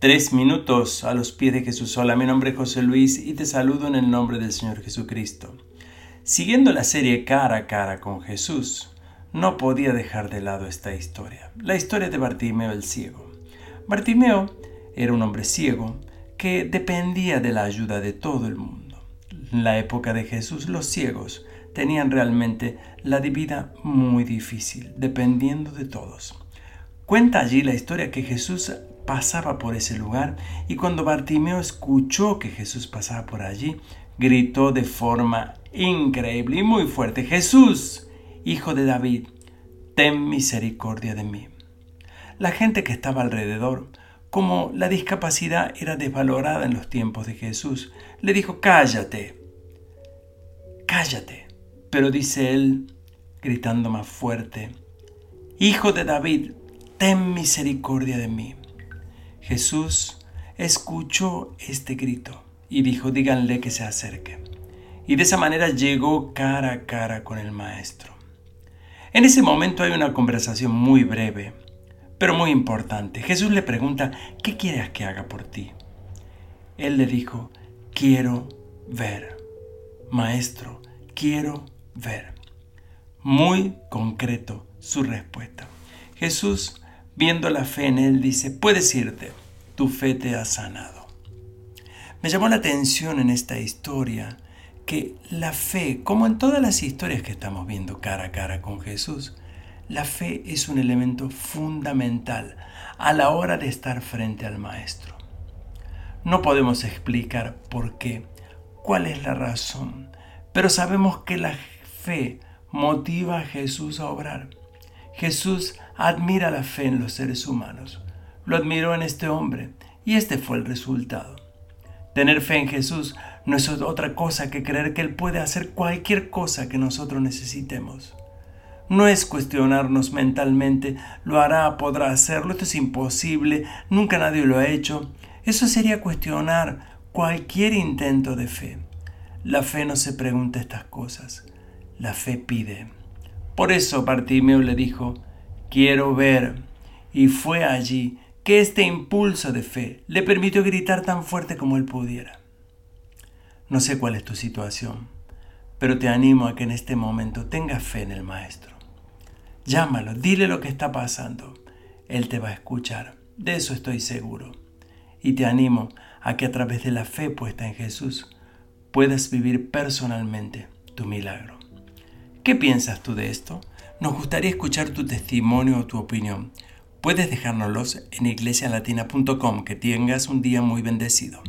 Tres minutos a los pies de Jesús. Hola, mi nombre es José Luis y te saludo en el nombre del Señor Jesucristo. Siguiendo la serie cara a cara con Jesús, no podía dejar de lado esta historia. La historia de Bartimeo el ciego. Bartimeo era un hombre ciego que dependía de la ayuda de todo el mundo. En la época de Jesús los ciegos tenían realmente la vida muy difícil, dependiendo de todos. Cuenta allí la historia que Jesús pasaba por ese lugar y cuando Bartimeo escuchó que Jesús pasaba por allí, gritó de forma increíble y muy fuerte, Jesús, hijo de David, ten misericordia de mí. La gente que estaba alrededor, como la discapacidad era desvalorada en los tiempos de Jesús, le dijo, cállate, cállate. Pero dice él, gritando más fuerte, Hijo de David, ten misericordia de mí. Jesús escuchó este grito y dijo, díganle que se acerque. Y de esa manera llegó cara a cara con el maestro. En ese momento hay una conversación muy breve, pero muy importante. Jesús le pregunta, ¿qué quieres que haga por ti? Él le dijo, quiero ver. Maestro, quiero ver. Muy concreto su respuesta. Jesús Viendo la fe en él, dice, puedes irte, tu fe te ha sanado. Me llamó la atención en esta historia que la fe, como en todas las historias que estamos viendo cara a cara con Jesús, la fe es un elemento fundamental a la hora de estar frente al Maestro. No podemos explicar por qué, cuál es la razón, pero sabemos que la fe motiva a Jesús a obrar. Jesús admira la fe en los seres humanos. Lo admiró en este hombre y este fue el resultado. Tener fe en Jesús no es otra cosa que creer que Él puede hacer cualquier cosa que nosotros necesitemos. No es cuestionarnos mentalmente, lo hará, podrá hacerlo, esto es imposible, nunca nadie lo ha hecho. Eso sería cuestionar cualquier intento de fe. La fe no se pregunta estas cosas, la fe pide. Por eso Bartimeo le dijo, quiero ver. Y fue allí que este impulso de fe le permitió gritar tan fuerte como él pudiera. No sé cuál es tu situación, pero te animo a que en este momento tengas fe en el Maestro. Llámalo, dile lo que está pasando. Él te va a escuchar, de eso estoy seguro. Y te animo a que a través de la fe puesta en Jesús puedas vivir personalmente tu milagro. ¿Qué piensas tú de esto? Nos gustaría escuchar tu testimonio o tu opinión. Puedes dejárnoslos en iglesialatina.com. Que tengas un día muy bendecido.